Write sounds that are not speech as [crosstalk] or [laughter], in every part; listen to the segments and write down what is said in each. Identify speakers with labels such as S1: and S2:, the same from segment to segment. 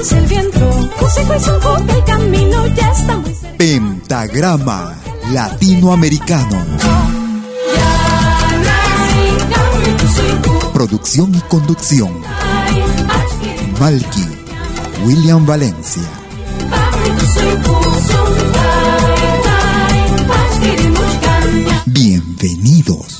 S1: el viento, consejo y el camino ya está muy cerca. Pentagrama Latinoamericano. Producción y conducción. Malky, William Valencia. Bienvenidos.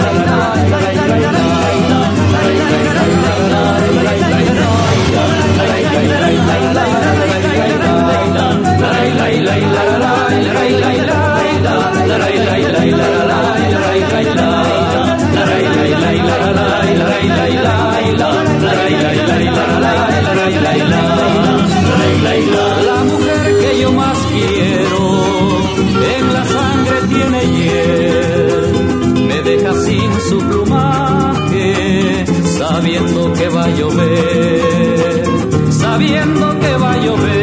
S2: La mujer que yo más quiero en la sangre tiene hiel, me deja sin su plumaje, sabiendo que va a llover, sabiendo que va a llover.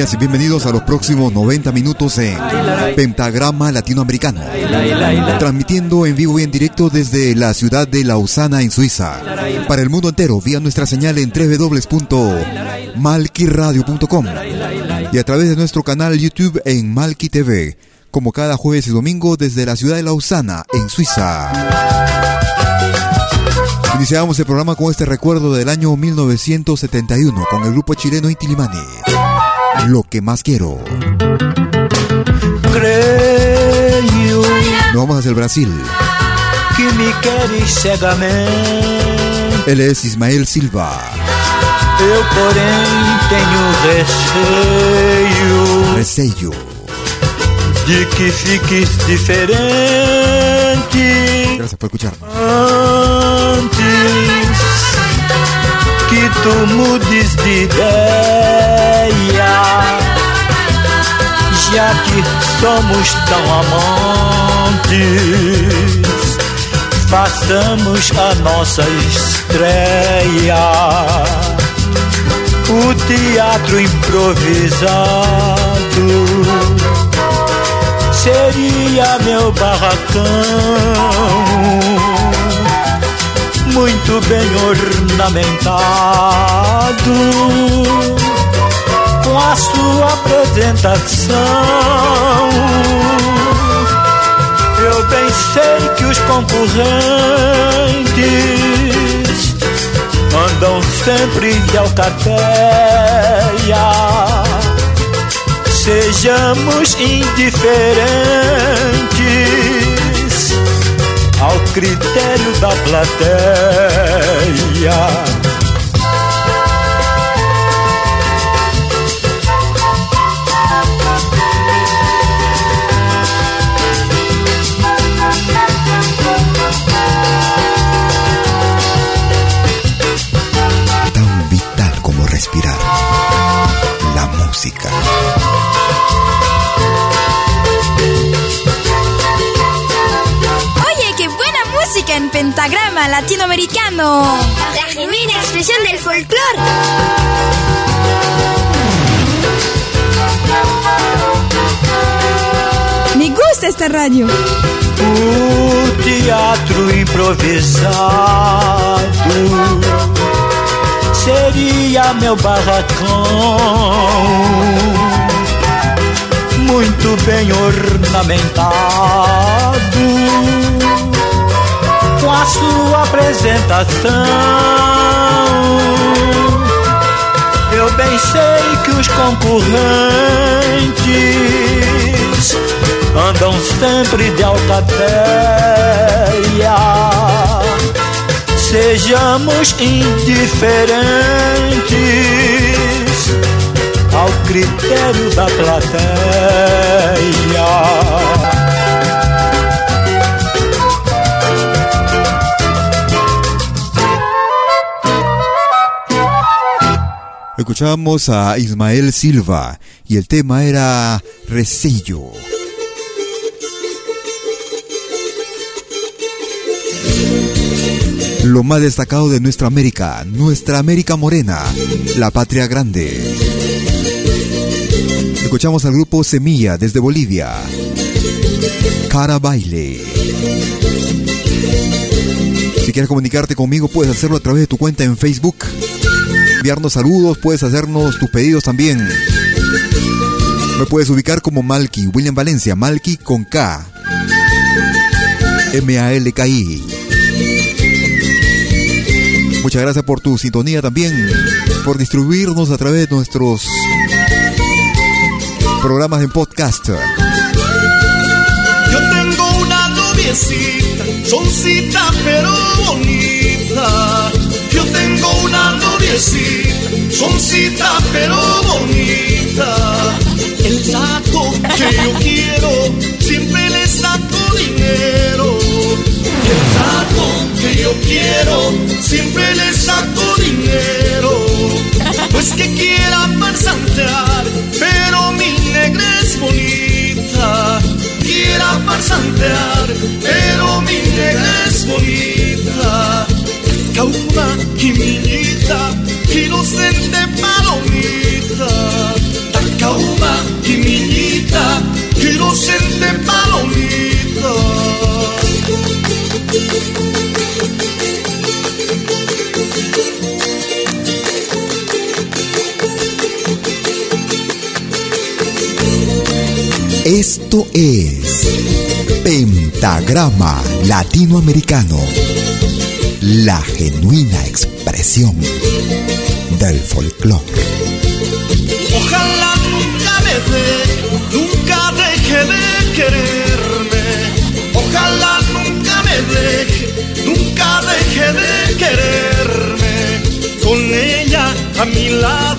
S1: Y bienvenidos a los próximos 90 minutos en Pentagrama Latinoamericano. Transmitiendo en vivo y en directo desde la ciudad de Lausana en Suiza. Para el mundo entero vía nuestra señal en www.malquiradio.com y a través de nuestro canal YouTube en Malqui TV, como cada jueves y domingo desde la ciudad de Lausana en Suiza. Iniciamos el programa con este recuerdo del año 1971 con el grupo chileno Intilimani. Lo que más quiero.
S3: Creio
S1: Nos vamos hacia el Brasil.
S3: que me queres cegamente.
S1: Él es Ismael Silva.
S3: Eu, porém, tenho receio
S1: Receio.
S3: de que fiques diferente.
S1: Gracias por escuchar.
S3: Antes que tu mudes de ideia, já que somos tão amantes, façamos a nossa estreia. O teatro improvisado seria meu barracão, muito bem ornamentado, com a sua apresentação. Eu bem sei que os concorrentes andam sempre de alcateia sejamos indiferentes ao critério da plateia.
S4: Latinoamericano.
S5: La genuina expresión del folclore.
S4: Me gusta esta radio.
S3: O teatro improvisado seria meu barracão, muito bem ornamentado, sua apresentação. Eu bem sei que os concorrentes andam sempre de alcateia. Sejamos indiferentes ao critério da plateia.
S1: Escuchábamos a Ismael Silva y el tema era Resello. Lo más destacado de nuestra América, nuestra América morena, la patria grande. Escuchamos al grupo Semilla desde Bolivia. Cara Baile. Si quieres comunicarte conmigo, puedes hacerlo a través de tu cuenta en Facebook. Enviarnos saludos, puedes hacernos tus pedidos también. Me puedes ubicar como Malky, William Valencia, Malky con K. M-A-L-K-I. Muchas gracias por tu sintonía también, por distribuirnos a través de nuestros programas en podcast.
S6: Yo tengo una noviecita, soncita pero bonita. Una noviecita, soncita pero bonita. El [laughs] saco que yo quiero, siempre le saco dinero. El saco que yo quiero, siempre le saco dinero.
S1: Esto es Pentagrama Latinoamericano, la genuina expresión del folclore.
S6: Ojalá nunca me deje, nunca deje de quererme. Ojalá nunca me deje, nunca deje de quererme. Con ella a mi lado,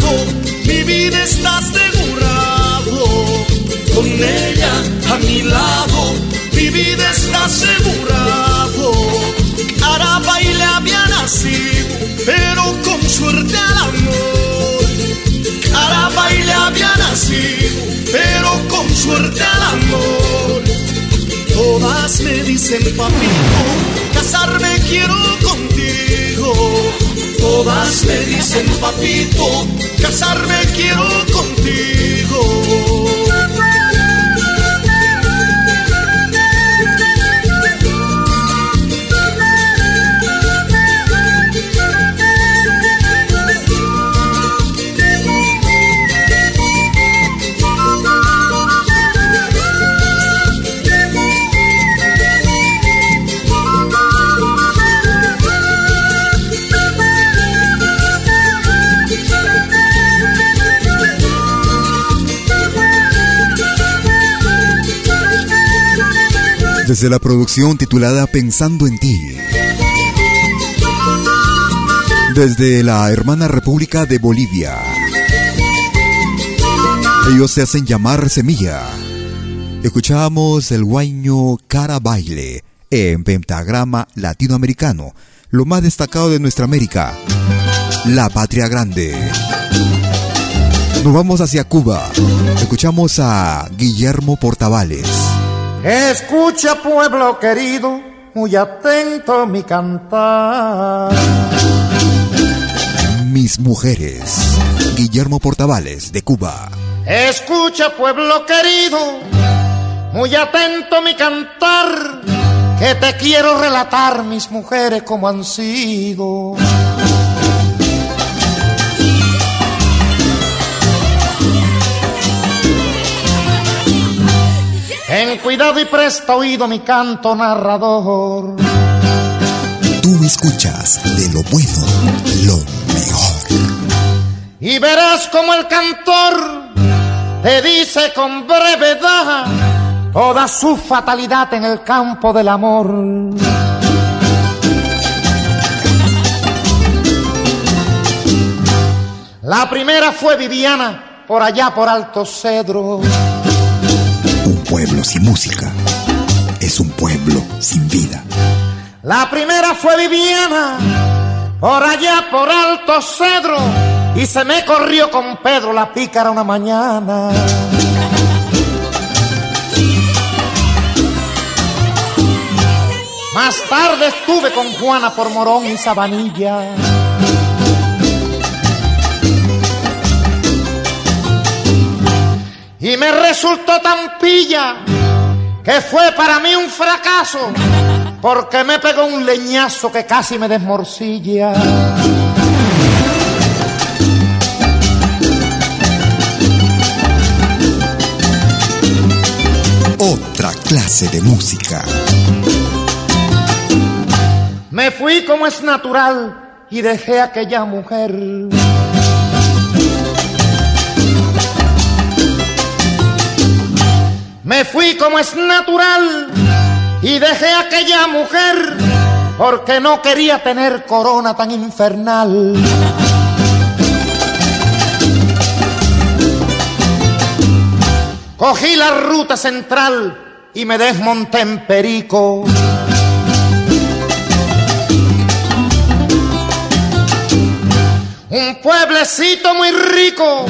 S2: dicen papito, casarme quiero contigo. Todas me dicen papito, casarme quiero contigo.
S1: Desde la producción titulada Pensando en ti. Desde la hermana República de Bolivia. Ellos se hacen llamar Semilla. Escuchamos el guaño Cara Baile en pentagrama latinoamericano, lo más destacado de nuestra América, la patria grande. Nos vamos hacia Cuba. Escuchamos a Guillermo Portavales.
S7: Escucha pueblo querido, muy atento mi cantar.
S1: Mis mujeres, Guillermo Portavales de Cuba.
S7: Escucha pueblo querido, muy atento mi cantar, que te quiero relatar mis mujeres como han sido. Cuidado y presta oído mi canto narrador.
S1: Tú escuchas de lo bueno lo mejor.
S7: Y verás como el cantor te dice con brevedad toda su fatalidad en el campo del amor. La primera fue Viviana, por allá por Alto Cedro
S1: pueblo sin música es un pueblo sin vida.
S7: La primera fue Viviana, por allá por Alto Cedro, y se me corrió con Pedro la pícara una mañana. Más tarde estuve con Juana por Morón y Sabanilla. Y me resultó tan pilla que fue para mí un fracaso porque me pegó un leñazo que casi me desmorcilla.
S1: Otra clase de música.
S7: Me fui como es natural y dejé a aquella mujer. Me fui como es natural y dejé a aquella mujer porque no quería tener corona tan infernal. Cogí la ruta central y me desmonté en Perico. Un pueblecito muy rico,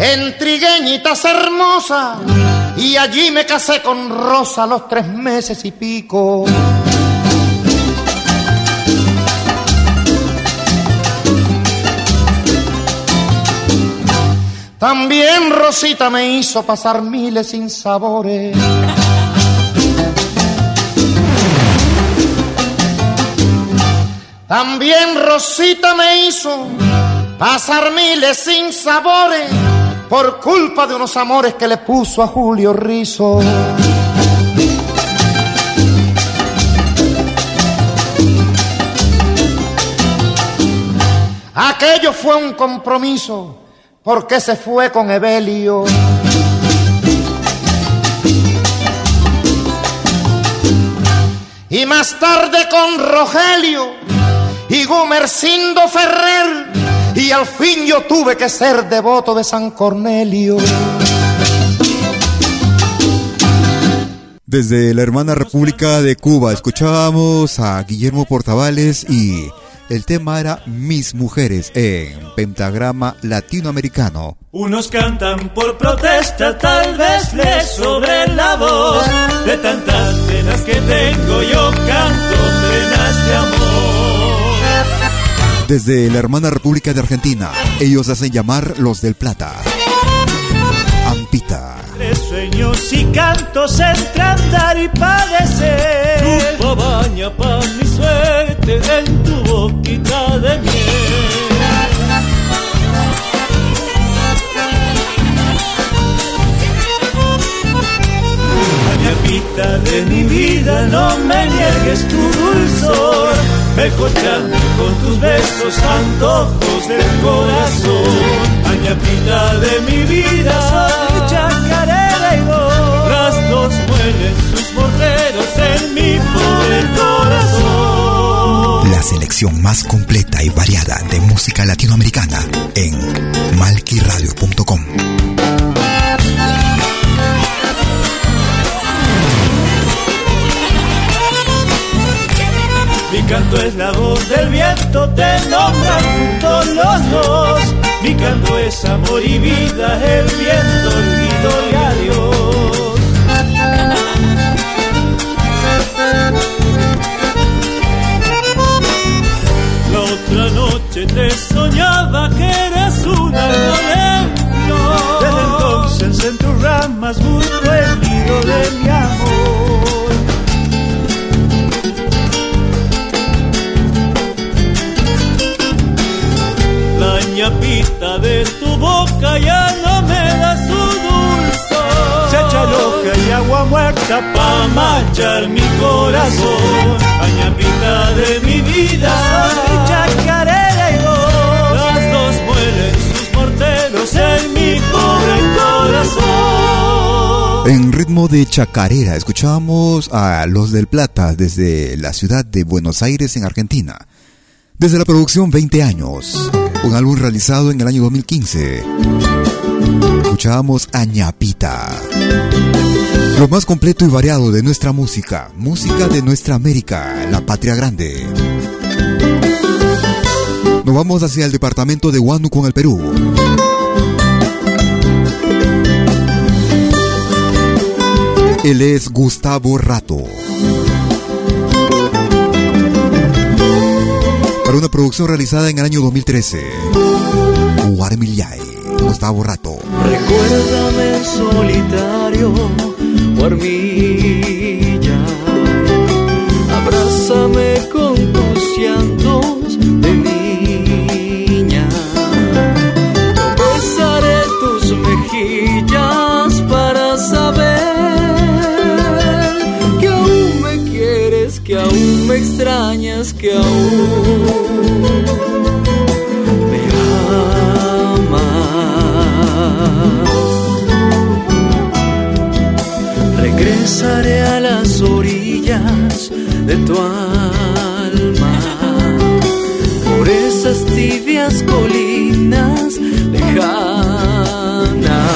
S7: en trigueñitas hermosas y allí me casé con Rosa los tres meses y pico. También Rosita me hizo pasar miles sin sabores. También Rosita me hizo pasar miles sin sabores por culpa de unos amores que le puso a Julio Rizo. Aquello fue un compromiso porque se fue con Evelio. Y más tarde con Rogelio y Gumercindo Ferrer y al fin yo tuve que ser devoto de San Cornelio.
S1: Desde la hermana República de Cuba escuchábamos a Guillermo Portavales y el tema era Mis Mujeres en Pentagrama Latinoamericano.
S2: Unos cantan por protesta, tal vez les sobre la voz. De tantas penas que tengo, yo canto penas de amor.
S1: Desde la hermana República de Argentina, ellos hacen llamar los del Plata. Ampita
S2: sueños y cantos entre andar y padecer. Tu baña pa' mi suerte en tu boquita de miel. Añapita de mi vida, no me niegues tu dulzor. Mejorando con tus besos, antojos del corazón. Añapita de mi vida, chacarera y dos. Las dos muelen sus morreros en mi pobre corazón.
S1: La selección más completa y variada de música latinoamericana en malquiradio.com.
S2: Mi canto es la voz del viento, te nombran juntos los dos. Mi canto es amor y vida, el viento, olvido y adiós. La otra noche te soñaba que eres una arbolento. Desde entonces en tus ramas busco el nido de mi amor. Ñapita de tu boca ya no me da su dulzor. Se echa loca y agua muerta pa' manchar mi corazón. Añapita de mi vida, mi chacarera y vos. Las dos mueren sus morteros en mi pobre corazón.
S1: En ritmo de chacarera escuchamos a Los del Plata desde la ciudad de Buenos Aires en Argentina. Desde la producción 20 años, un álbum realizado en el año 2015. Escuchábamos a. Lo más completo y variado de nuestra música, música de nuestra América, la patria grande. Nos vamos hacia el departamento de Huánuco en el Perú. Él es Gustavo Rato. Una producción realizada en el año 2013. Guarmillay, Gustavo Rato.
S2: Recuérdame solitario, Guarmillay. Abrázame con tus llantos de niña. Besaré tus mejillas para saber que aún me quieres, que aún me extrañas, que aún. Regresaré a las orillas de tu alma, por esas tibias colinas lejanas.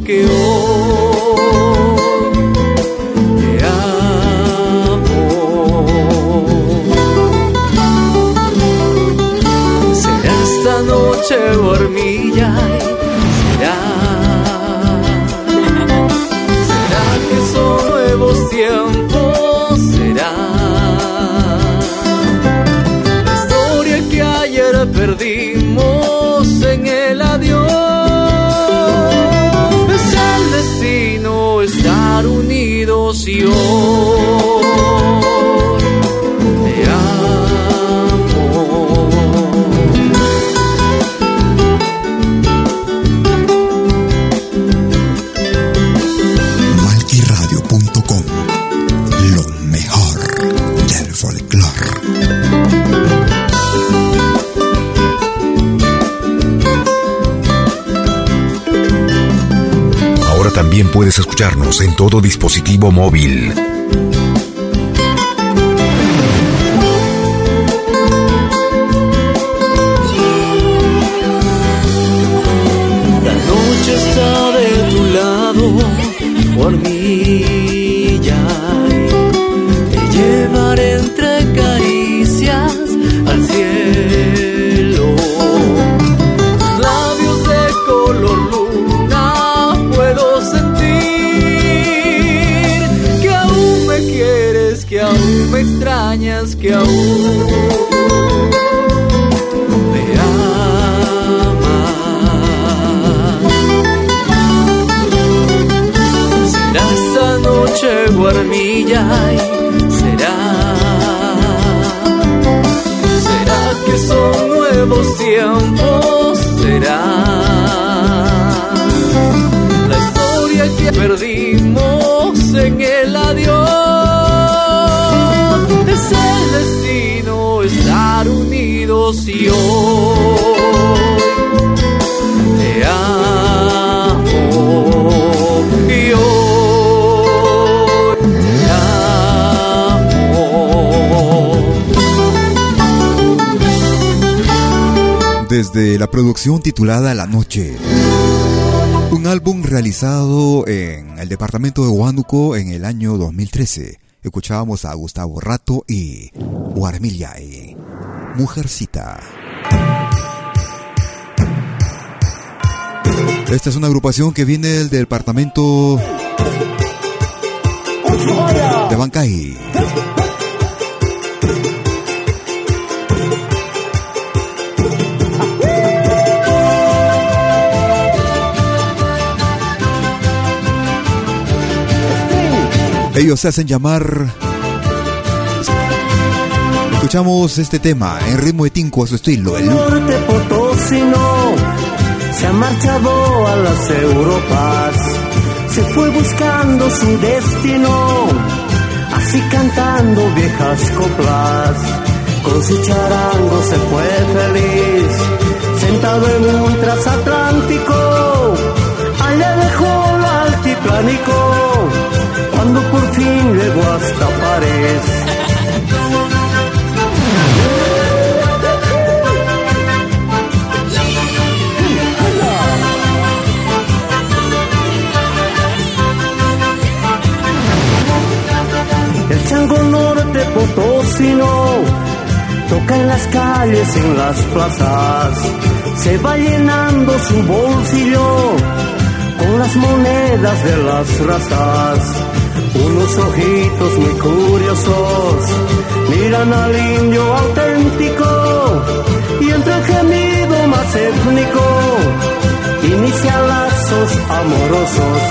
S2: Que hoy noche dormilla será será que son nuevos tiempos será. La historia que ayer perdimos en el adiós unidos
S1: También puedes escucharnos en todo dispositivo móvil.
S2: La noche está de tu lado por mí. Aún me amas. Será esta noche guarmilla y será. Será que son nuevos tiempos,
S1: Desde la producción titulada La Noche. Un álbum realizado en el departamento de Huánuco en el año 2013 escuchábamos a Gustavo Rato y Guarmillay, Mujercita. Esta es una agrupación que viene del departamento de Bancay. Ellos se hacen llamar. Escuchamos este tema en ritmo de tinco a su estilo.
S8: El norte potosino se ha marchado a las Europas, se fue buscando su destino, así cantando viejas coplas. Con su charango se fue feliz, sentado en un transatlántico, allá dejó lo altiplánico cuando fin llegó hasta París. El chango norte potosino toca en las calles, en las plazas, se va llenando su bolsillo con las monedas de las razas unos ojitos muy curiosos miran al indio auténtico y entre el gemido más étnico inicia lazos amorosos.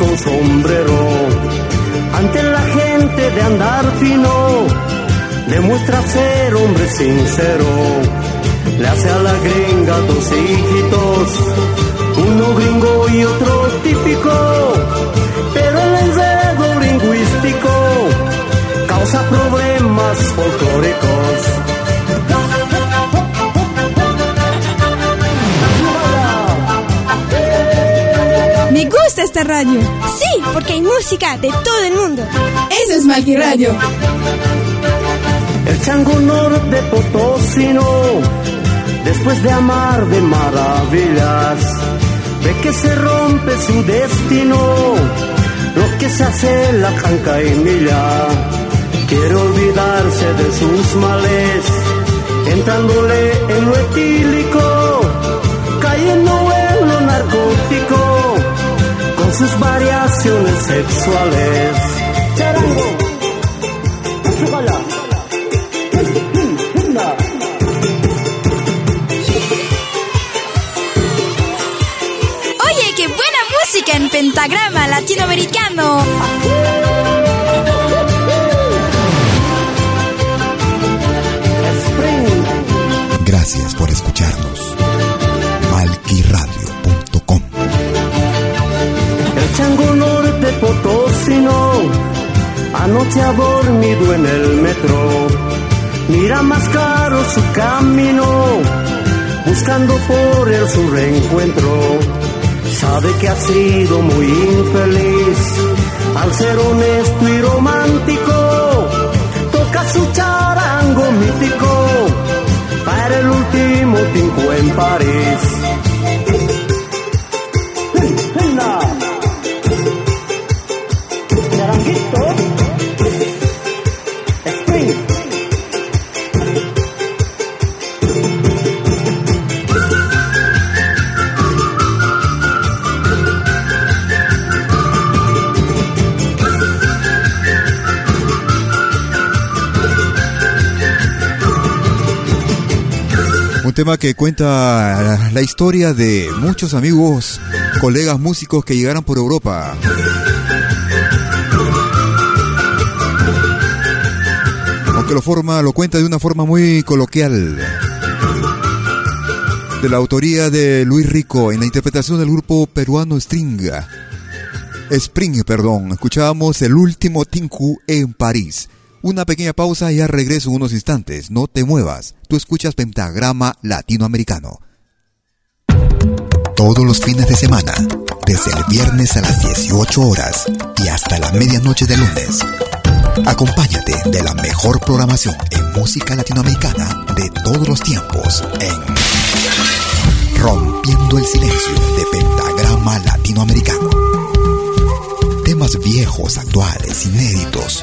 S8: Con sombrero. Ante la gente de andar fino, demuestra ser hombre sincero. Le hace a la gringa dos hijitos, uno gringo y otro típico. Pero el enredo lingüístico causa problemas folclóricos
S4: esta radio.
S9: Sí, porque hay música de todo el mundo.
S4: Eso es Malqui Radio.
S8: El chango norte potosino, después de amar de maravillas, ve que se rompe su destino, lo que se hace la canca y milla. Quiere olvidarse de sus males, entrándole en lo etílico, sus variaciones sexuales. Charango,
S4: Oye, qué buena música en pentagrama latinoamericano.
S1: Gracias por escucharnos.
S8: vecino, anoche ha dormido en el metro, mira más caro su camino, buscando por él su reencuentro, sabe que ha sido muy infeliz, al ser honesto y romántico,
S10: toca su charango mítico, para el último tinco en París. Tema que cuenta la historia de muchos amigos, colegas músicos que llegaron por Europa. Aunque lo forma, lo cuenta de una forma muy coloquial. De la autoría de Luis Rico en la interpretación del grupo peruano Stringa. Spring, perdón. Escuchábamos el último Tinku en París. Una pequeña pausa y ya regreso unos instantes. No te muevas. Tú escuchas Pentagrama Latinoamericano.
S1: Todos los fines de semana, desde el viernes a las 18 horas y hasta la medianoche de lunes. Acompáñate de la mejor programación en música latinoamericana de todos los tiempos en Rompiendo el Silencio de Pentagrama Latinoamericano. Temas viejos, actuales, inéditos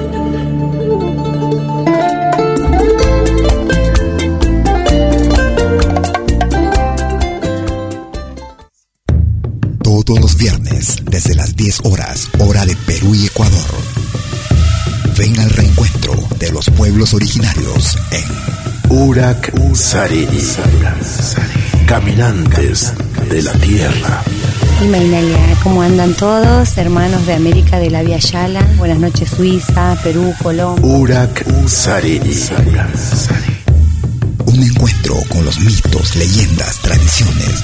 S1: Todos los viernes desde las 10 horas, hora de Perú y Ecuador. Ven al reencuentro de los pueblos originarios en Urak Sariri, caminantes de la tierra.
S11: Y ¿cómo andan todos? Hermanos de América de la Via Yala. Buenas noches, Suiza, Perú, Colombia.
S1: Urak Sariri. Un encuentro con los mitos, leyendas, tradiciones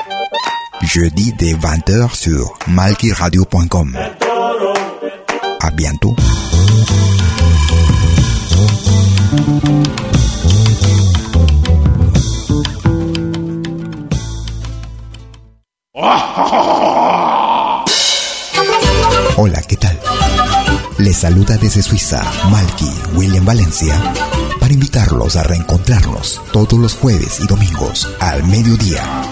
S1: jeudi dès 20h sur malkiradio.com. À bientôt. Hola, ¿qué tal? Les saluda desde Suiza Malky William Valencia para invitarlos a reencontrarnos todos los jueves y domingos al mediodía,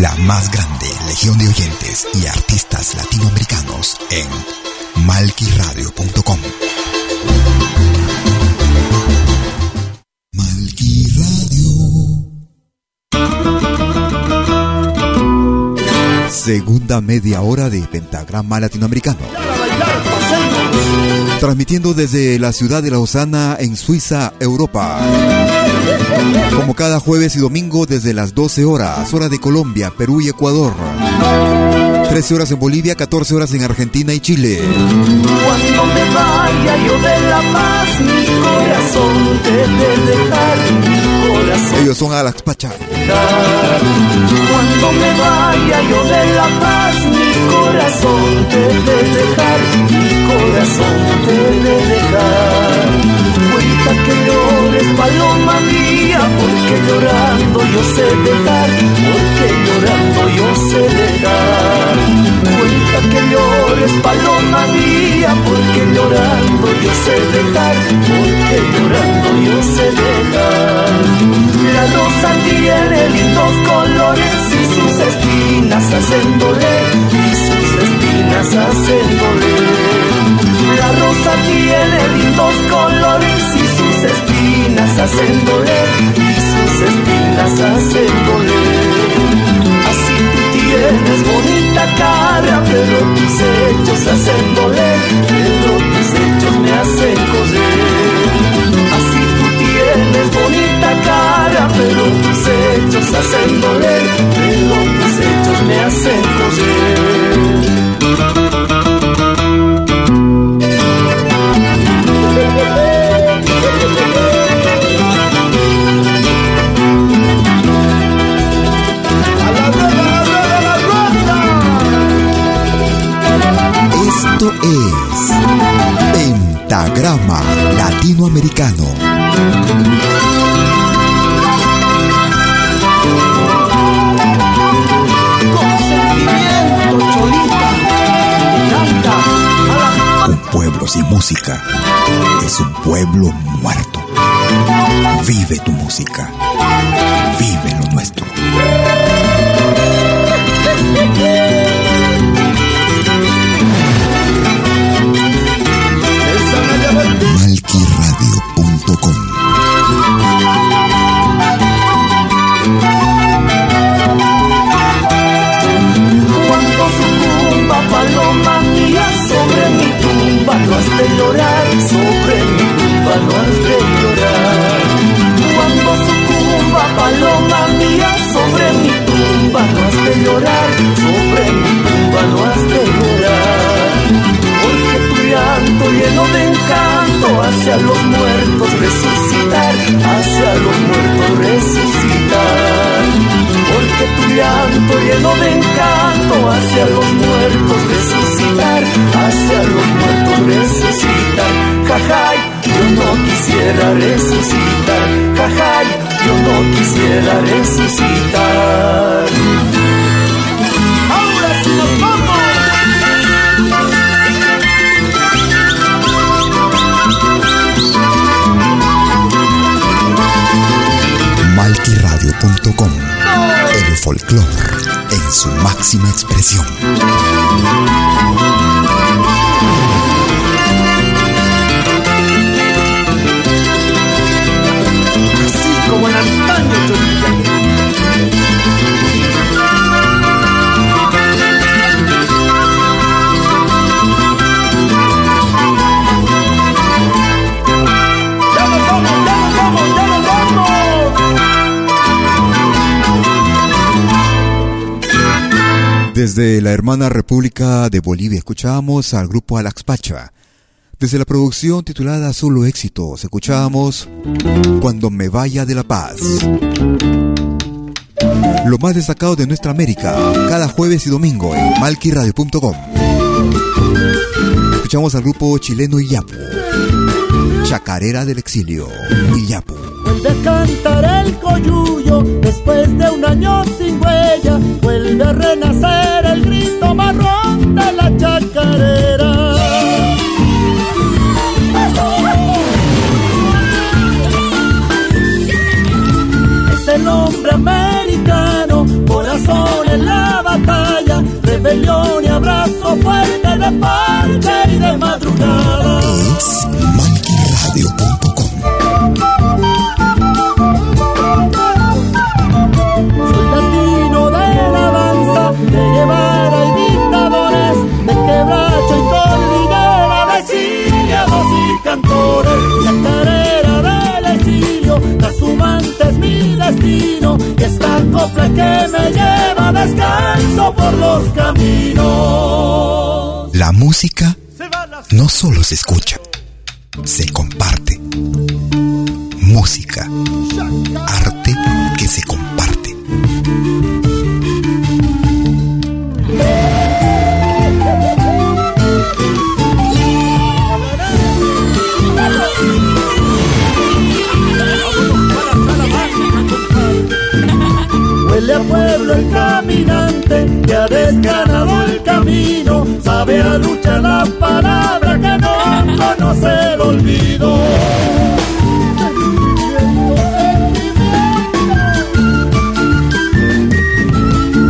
S1: La más grande legión de oyentes y artistas latinoamericanos en malquiradio.com.
S10: Segunda media hora de Pentagrama Latinoamericano. Transmitiendo desde la ciudad de Lausana en Suiza, Europa. Como cada jueves y domingo desde las 12 horas, hora de Colombia, Perú y Ecuador. 13 horas en Bolivia, 14 horas en Argentina y Chile.
S12: Cuando me vaya yo de la paz, mi corazón debe dejar, mi corazón.
S10: Ellos son Alaxpacha.
S12: Cuando me vaya yo de la paz, mi corazón debe dejar, corazón debe dejar. Cuenta que llores, paloma mía, porque llorando yo sé dejar, porque llorando yo sé dejar. Cuenta que llores, paloma mía, porque llorando yo sé dejar, porque llorando yo sé dejar. La rosa tiene lindos colores y sus espinas
S13: hacen doler, y sus espinas hacen doler
S12: tiene lindos colores y sus espinas hacen doler, y sus espinas hacen doler.
S13: Así tú tienes bonita cara, pero tus hechos hacen doler, pero tus hechos me hacen correr. Así tú tienes bonita cara, pero tus hechos hacen doler, pero tus hechos me hacen correr.
S12: Pentagrama Latinoamericano. Un pueblo sin música es un pueblo muerto. Vive tu música. Expresión.
S1: Desde la hermana República de Bolivia escuchábamos al grupo Alaxpacha. Desde la producción titulada Solo Éxitos escuchábamos Cuando me vaya de la paz. Lo más destacado de nuestra América, cada jueves y domingo en malquiradio.com. Escuchamos al grupo chileno Iyapu. Chacarera del exilio, Iyapu.
S13: Vuelve a cantar el coyuyo después de un año sin huella. Vuelve a renacer el grito marrón de la chacarera. Es el hombre americano, corazón en la batalla, rebelión y abrazo fuerte de y de madrugada.
S12: Es.
S13: Soy latino de la danza, de Guevara y dictadores, de quebracho y cordillera, de exiliados y cantores, chacarera del exilio, trashumante es mi destino, y esta copla que me lleva descanso por los caminos.
S12: La música no solo se escucha, se comparte. Música, arte que se comparte.
S13: Huele a pueblo camino, sabe a lucha la palabra que no conoce el olvido.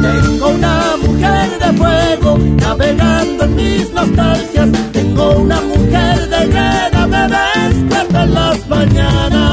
S13: Tengo una mujer de fuego navegando en mis nostalgias. Tengo una mujer de guerra, me despierta en las mañanas.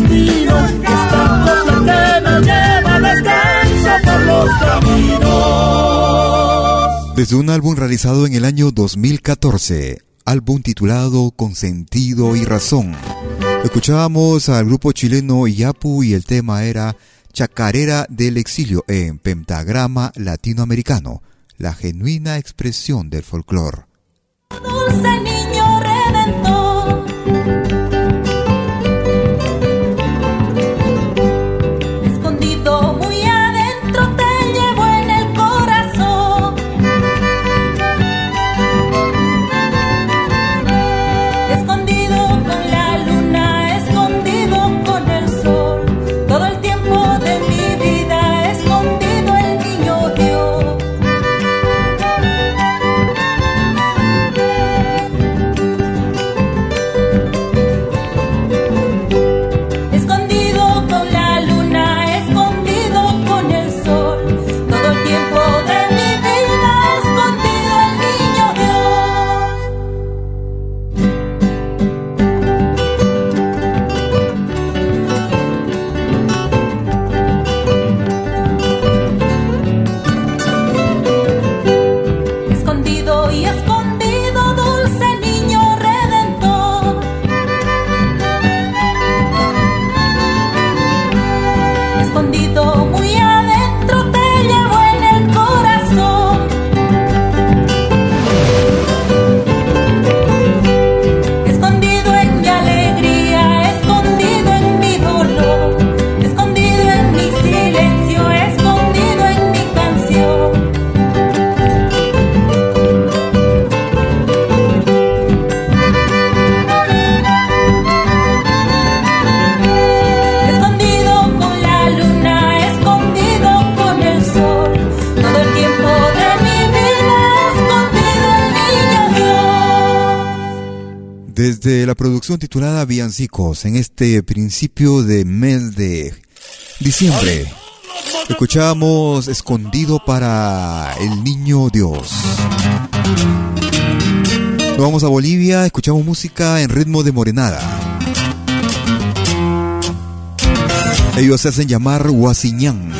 S12: Destino, esta copla que me lleva descanso por los caminos.
S1: Desde un álbum realizado en el año 2014, álbum titulado Con sentido y razón. Escuchábamos al grupo chileno Yapu y el tema era Chacarera del exilio en pentagrama latinoamericano, la genuina expresión del folclore. Titulada Villancicos en este principio de mes de diciembre. Escuchamos Escondido para el Niño Dios. Nos vamos a Bolivia, escuchamos música en ritmo de morenada. Ellos se hacen llamar Huasiñán.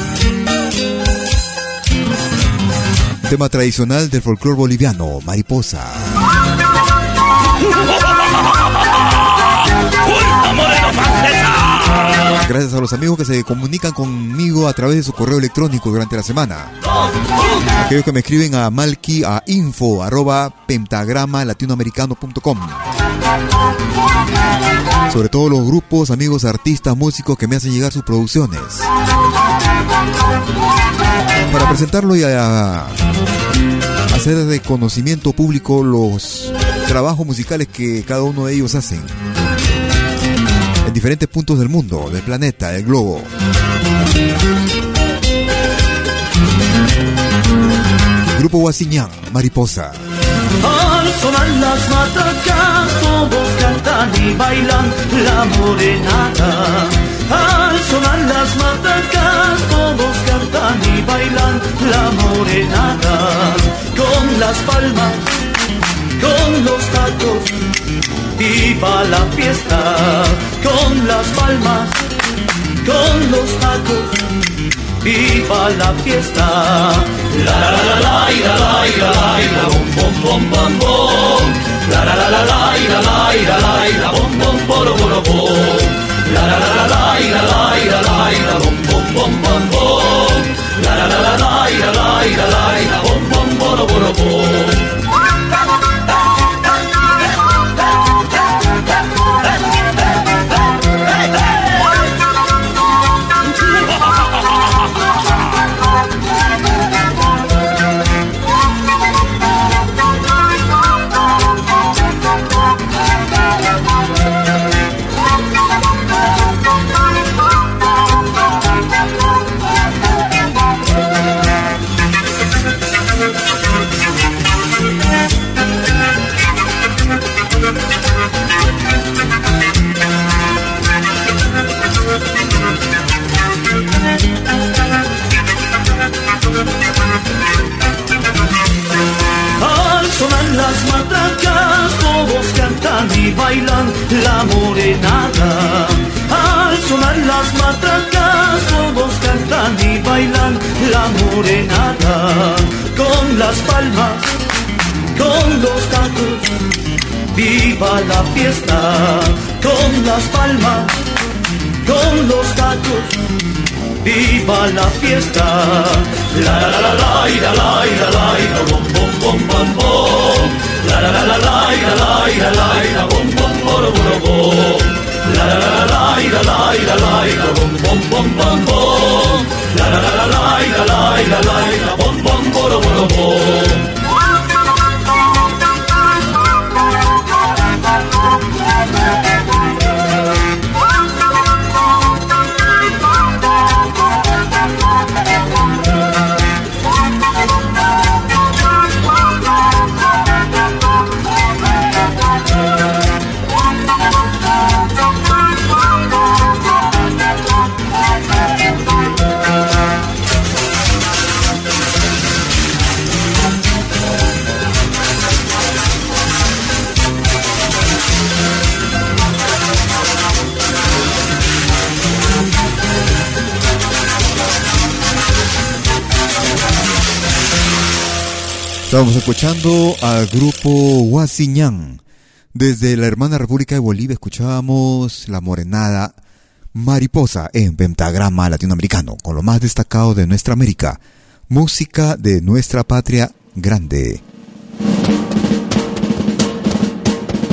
S1: Tema tradicional del folclore boliviano, mariposa. Gracias a los amigos que se comunican conmigo a través de su correo electrónico durante la semana. Aquellos que me escriben a malki a info arroba pentagrama latinoamericano.com. Sobre todo los grupos, amigos, artistas, músicos que me hacen llegar sus producciones. Para presentarlo y hacer de conocimiento público los trabajos musicales que cada uno de ellos hacen en diferentes puntos del mundo, del planeta, del globo. Grupo Guasiñán, Mariposa.
S12: Al sonar las matacas, todos cantan y bailan la morenada. Al sonar las matacas, todos cantan y bailan la morenada. Con las palmas, con los tacos viva la fiesta con las palmas, con los tacos, viva la fiesta. La la la la la y la la y la la y la bom bom bom bom bom. La la la la la y la la y la la y la bom bom boro boro bom. La la la la la y la la y la la y la bom bom bom bom bom. La la la la la y la la y la
S2: la y la bom bom boro boro bom. Fiesta con las palmas, con los tacos. Viva la fiesta. La la la la la la la la la bom bom bom bom bom. La la la la la la la la la bom bom bom bom bom. La la la la la la la la la bom bom bom bom bom. La la la la la la la la la bom bom bom bom bom.
S1: Estamos escuchando al grupo Huasiñán. Desde la hermana República de Bolivia escuchábamos la morenada Mariposa en pentagrama latinoamericano, con lo más destacado de nuestra América, música de nuestra patria grande.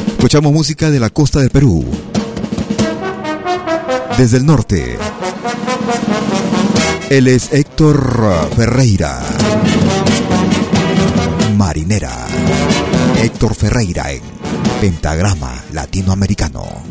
S1: Escuchamos música de la costa del Perú. Desde el norte. Él es Héctor Ferreira. Marinera. Héctor Ferreira en Pentagrama Latinoamericano.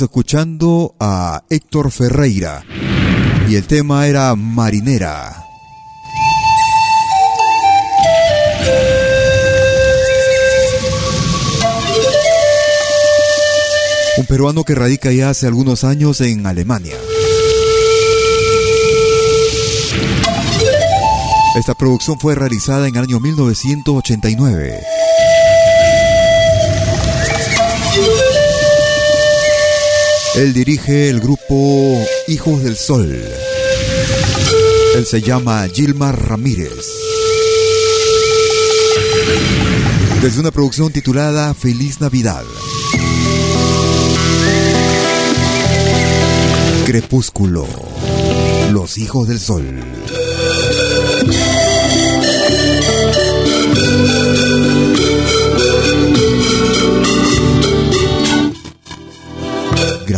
S1: Escuchando a Héctor Ferreira y el tema era Marinera. Un peruano que radica ya hace algunos años en Alemania. Esta producción fue realizada en el año 1989. Él dirige el grupo Hijos del Sol. Él se llama Gilmar Ramírez. Desde una producción titulada Feliz Navidad. Crepúsculo. Los Hijos del Sol.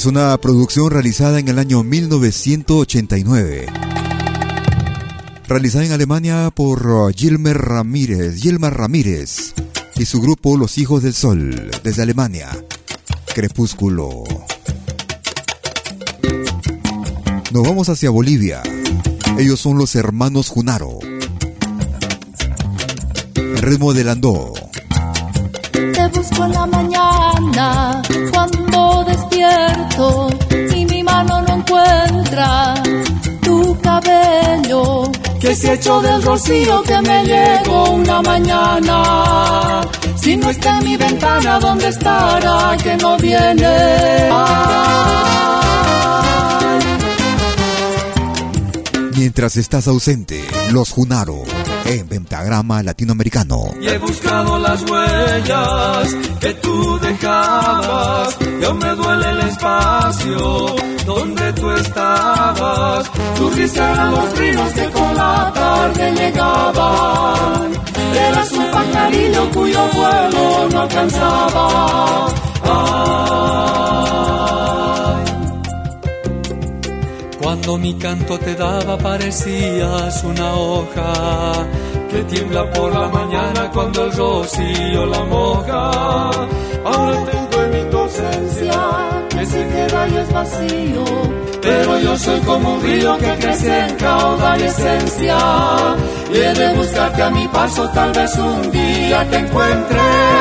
S1: Es una producción realizada en el año 1989. Realizada en Alemania por uh, Gilmer Ramírez, Gilmar Ramírez y su grupo Los Hijos del Sol, desde Alemania.
S14: Crepúsculo. Nos vamos hacia Bolivia. Ellos son los hermanos Junaro. El ritmo del andó.
S15: Te busco en la mañana cuando despierto y mi mano no encuentra tu cabello que se echó del rocío que me llegó una mañana. Si no está en mi ventana, ¿dónde estará que no viene?
S14: Mientras estás ausente, los Junaro en Pentagrama Latinoamericano.
S16: Y he buscado las huellas que tú dejabas. Yo me duele el espacio donde tú estabas. Tu risa eran los trinos que con la tarde llegaban. Eras un pajarillo cuyo vuelo no alcanzaba. Ay. Cuando mi canto te daba parecías una hoja que tiembla por la mañana cuando el rocío la moja. Ahora tengo en mi docencia que se queda y es vacío. Pero yo soy como un río que crece en caudal y esencia. Y he de buscarte a mi paso, tal vez un día te encuentre.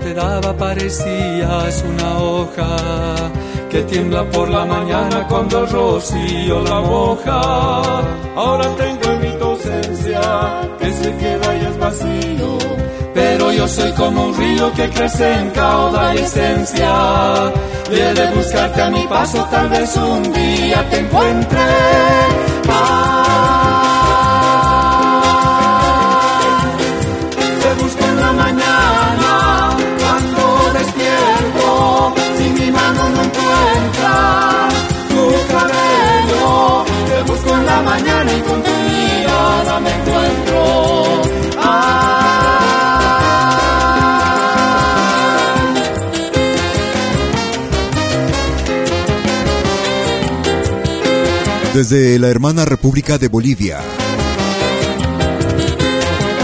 S16: Te daba parecías una hoja que tiembla por la mañana cuando el rocío la moja. Ahora tengo en mi docencia que se queda y es vacío. Yo soy como un río que crece en caudal y esencia. Y he de buscarte a mi paso, tal vez un día te encuentre. Te busco en la mañana cuando despierto y mi mano no encuentra tu cabello. Te busco en la mañana y con
S14: Desde la hermana República de Bolivia.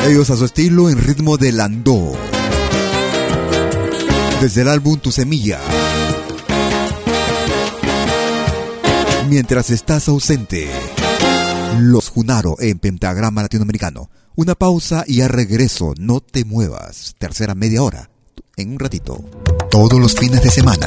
S14: Ellos a su estilo en ritmo de landó. Desde el álbum Tu Semilla. Mientras estás ausente, los Junaro en Pentagrama Latinoamericano. Una pausa y a regreso, no te muevas. Tercera media hora, en un ratito.
S1: Todos los fines de semana,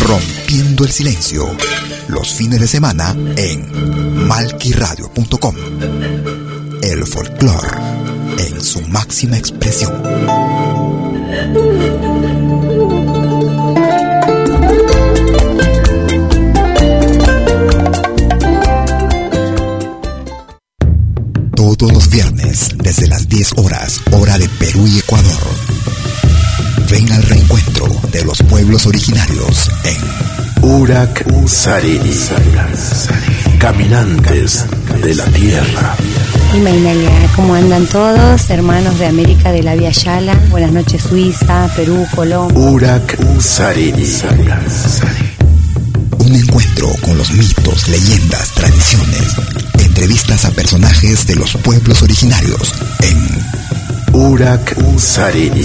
S1: Rompiendo el Silencio. Los fines de semana en malquiradio.com. El folclore en su máxima expresión. Todos los viernes, desde las 10 horas, hora de Perú y Ecuador. Ven al reencuentro de los pueblos originarios en
S17: Urak Sariri. Caminantes de la Tierra.
S11: Y Mainalia, ¿cómo andan todos? Hermanos de América de la Via Yala. Buenas noches, Suiza, Perú, Colombia.
S17: Urak Sariri.
S1: Un encuentro con los mitos, leyendas, tradiciones. Entrevistas a personajes de los pueblos originarios en
S17: Urak Sariri.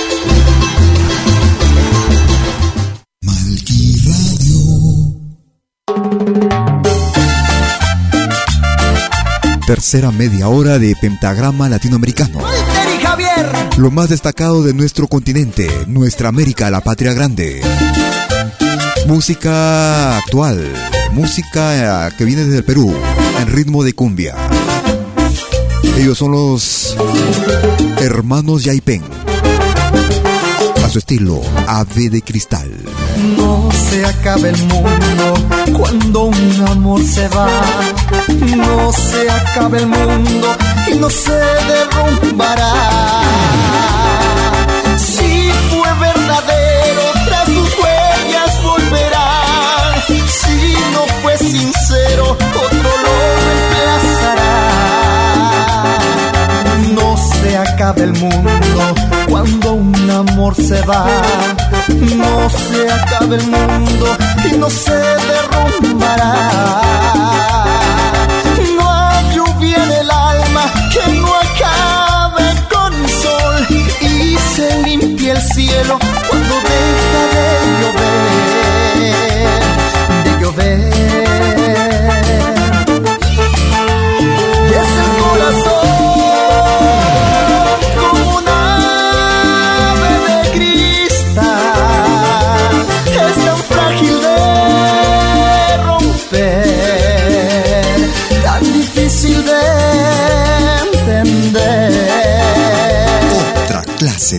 S18: Tercera media hora de Pentagrama Latinoamericano. Lo más destacado de nuestro continente, nuestra América, la patria grande. Música actual, música eh, que viene desde el Perú, en ritmo de cumbia. Ellos son los hermanos Yaipen. A su estilo, ave de cristal.
S19: No se acaba el mundo cuando un amor se va. No se acaba el mundo y no se derrumbará. Si fue verdadero, tras sus huellas volverá. Si no fue sincero, otro lo reemplazará. No se acaba el mundo cuando un amor se va. No se acaba el mundo y no se derrumbará. No hay lluvia en el alma que no acabe con sol y se limpia el cielo cuando deja de llover, de llover.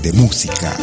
S19: De
S1: música.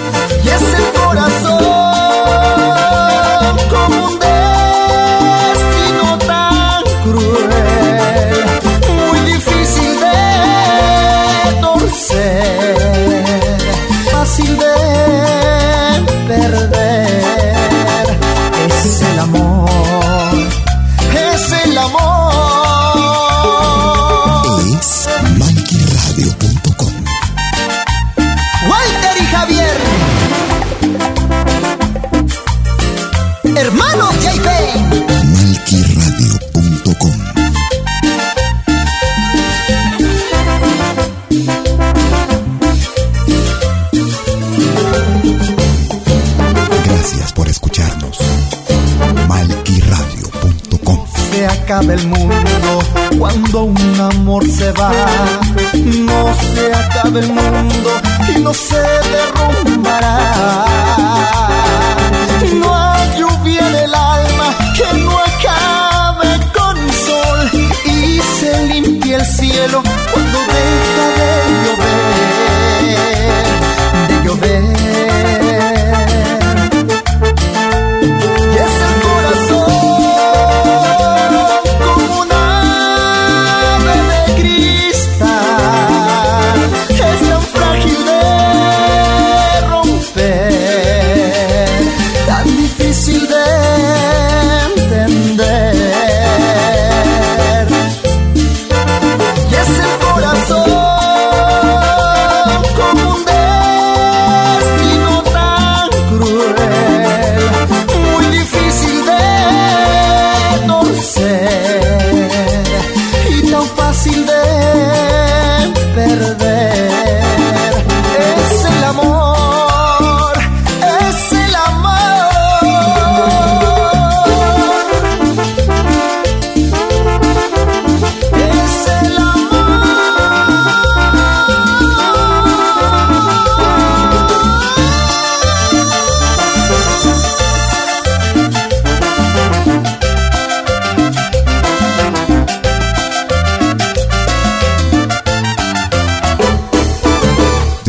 S19: Se acaba el mundo cuando un amor se va. No se acaba el mundo y no se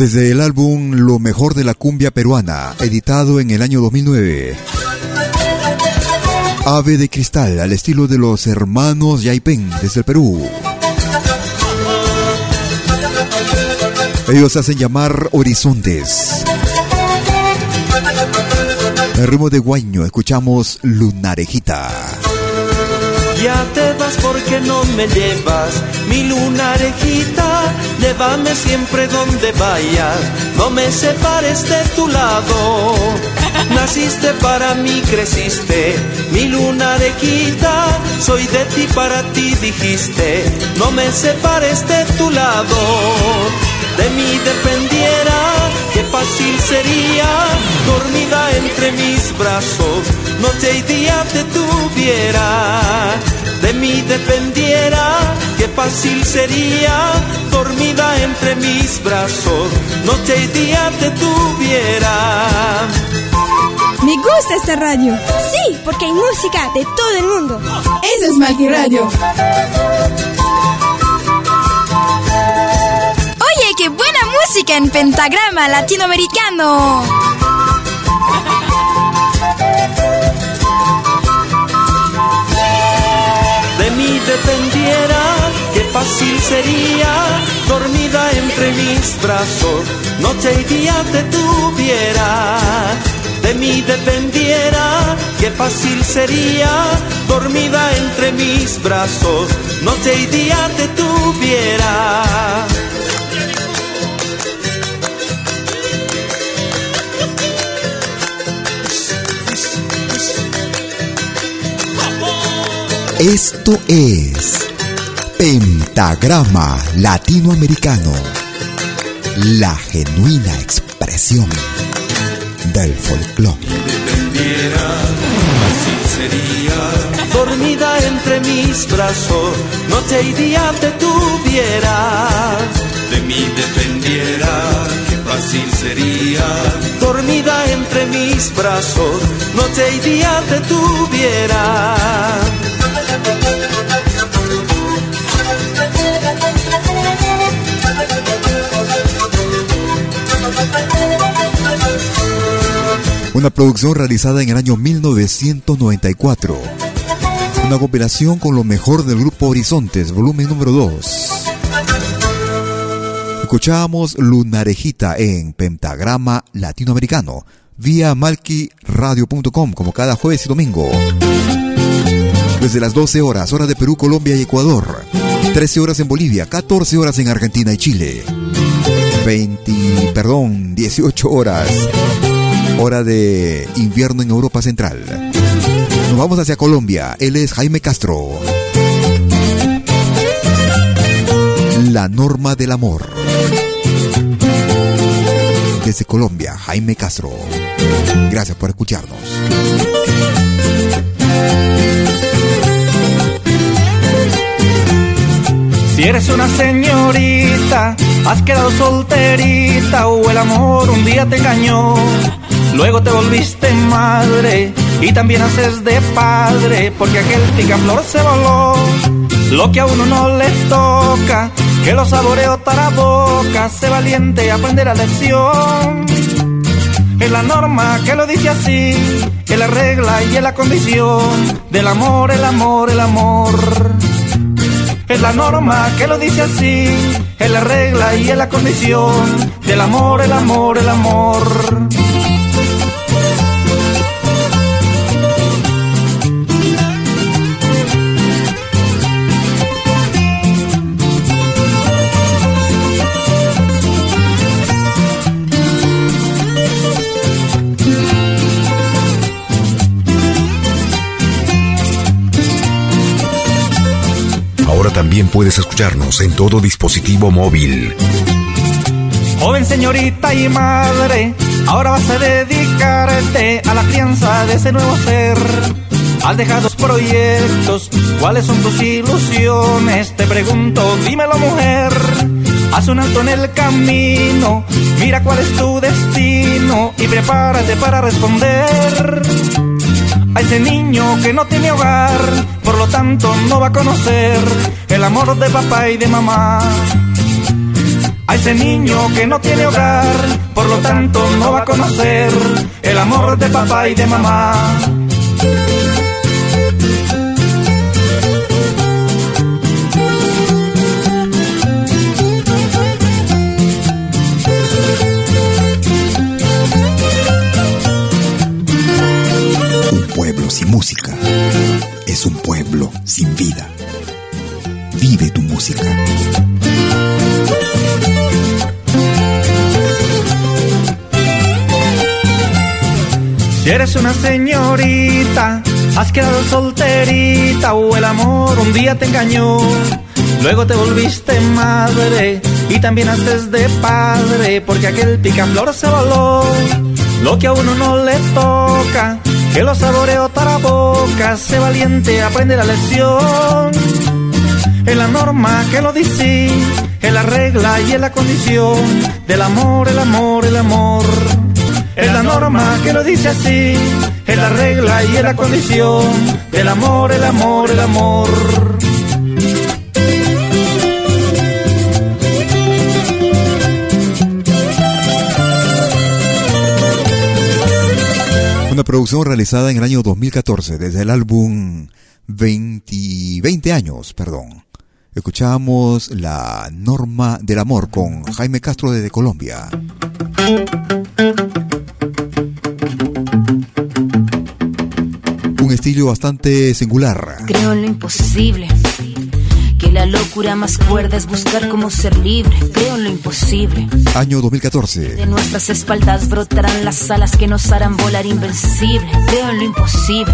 S1: Desde el álbum Lo mejor de la cumbia peruana, editado en el año 2009. Ave de cristal, al estilo de los hermanos Yaipen, desde el Perú. Ellos hacen llamar Horizontes. El ritmo de guaño, escuchamos Lunarejita.
S20: Porque no me llevas, mi lunarejita, llévame siempre donde vayas, no me separes de tu lado. [laughs] Naciste para mí, creciste, mi lunarejita, soy de ti para ti dijiste, no me separes de tu lado. De mí dependiera, fácil sería, dormida entre mis brazos, noche y día te tuviera de mí dependiera, qué fácil sería, dormida entre mis brazos, noche y día te tuviera.
S4: Me gusta esta radio. Sí, porque hay música de todo el mundo.
S21: Eso es Malqui Radio.
S4: Qué buena música en pentagrama latinoamericano.
S20: de mí dependiera, qué fácil sería, dormida entre mis brazos, noche y día te tuviera. De mí dependiera, qué fácil sería, dormida entre mis brazos, noche y día te tuviera.
S22: Esto es Pentagrama Latinoamericano, la genuina expresión del folclore.
S20: sería dormida entre mis brazos, noche y día te tuviera. De mí dependiera, qué fácil sería. Dormida entre mis brazos, noche y día te tuviera.
S1: Una producción realizada en el año 1994. Una compilación con lo mejor del grupo Horizontes, volumen número 2. Escuchábamos Lunarejita en Pentagrama Latinoamericano, vía malquiradio.com, como cada jueves y domingo. Desde las 12 horas, hora de Perú, Colombia y Ecuador. 13 horas en Bolivia, 14 horas en Argentina y Chile. 20, perdón, 18 horas hora de invierno en Europa Central. Nos vamos hacia Colombia. Él es Jaime Castro. La norma del amor. Desde Colombia, Jaime Castro. Gracias por escucharnos.
S23: Si eres una señorita, has quedado solterita o el amor un día te engañó. Luego te volviste madre y también haces de padre porque aquel picaflor se voló. Lo que a uno no le toca, que lo saboreo la boca, sé valiente, aprender la lección. Es la norma que lo dice así, es la regla y es la condición del amor, el amor, el amor. Es la norma que lo dice así, es la regla y es la condición del amor, el amor, el amor.
S17: También puedes escucharnos en todo dispositivo móvil.
S23: Joven señorita y madre, ahora vas a dedicarte a la crianza de ese nuevo ser. Has dejado proyectos, ¿cuáles son tus ilusiones? Te pregunto, dímelo mujer. Haz un alto en el camino, mira cuál es tu destino y prepárate para responder a ese niño que no tiene hogar, por lo tanto no va a conocer el amor de papá y de mamá. a ese niño que no tiene hogar, por lo tanto no va a conocer el amor de papá y de mamá.
S12: Es un pueblo sin vida. Vive tu música.
S23: Si eres una señorita, has quedado solterita o el amor un día te engañó. Luego te volviste madre y también haces de padre porque aquel picaflor se voló. Lo que a uno no le toca, que lo saboreo para boca, sé valiente, aprende la lección. Es la norma que lo dice, es la regla y es la condición del amor, el amor, el amor. Es la norma que lo dice así, es la regla y es la condición del amor, el amor, el amor.
S1: Producción realizada en el año 2014 desde el álbum 20, 20 años, perdón. Escuchamos la norma del amor con Jaime Castro desde Colombia. Un estilo bastante singular.
S24: Creo en lo imposible. La locura más cuerda es buscar cómo ser libre. Creo en lo imposible.
S1: Año 2014.
S24: De nuestras espaldas brotarán las alas que nos harán volar invencible. Creo en lo imposible.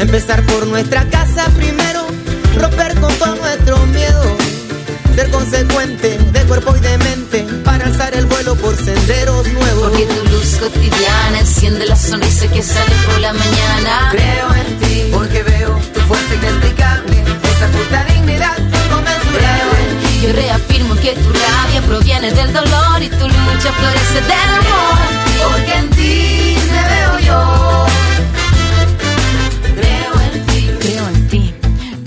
S25: Empezar por nuestra casa primero, romper con todo nuestro miedo. Ser consecuente de cuerpo y de mente para alzar el vuelo por senderos nuevos.
S24: Porque tu luz cotidiana enciende la sonrisa que sale por la mañana.
S25: Creo en ti porque veo tu fuerza inexplicable, esa justa dignidad inconmensurable.
S24: Yo reafirmo que tu rabia proviene del dolor y tu lucha florece del amor.
S25: Porque en ti me veo yo.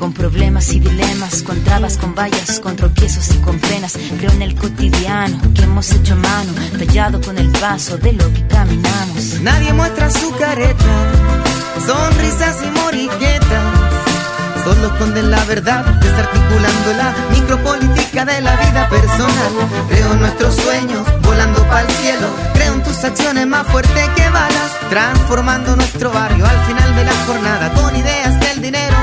S24: Con problemas y dilemas, con trabas, con vallas, con tropiezos y con penas. Creo en el cotidiano que hemos hecho mano, tallado con el paso de lo que caminamos.
S25: Nadie muestra su careta, sonrisas y moriquetas. Solo esconden la verdad, desarticulando la micropolítica de la vida personal. Creo en nuestros sueños, volando para el cielo. Creo en tus acciones más fuertes que balas, transformando nuestro barrio al final de la jornada con ideas que el dinero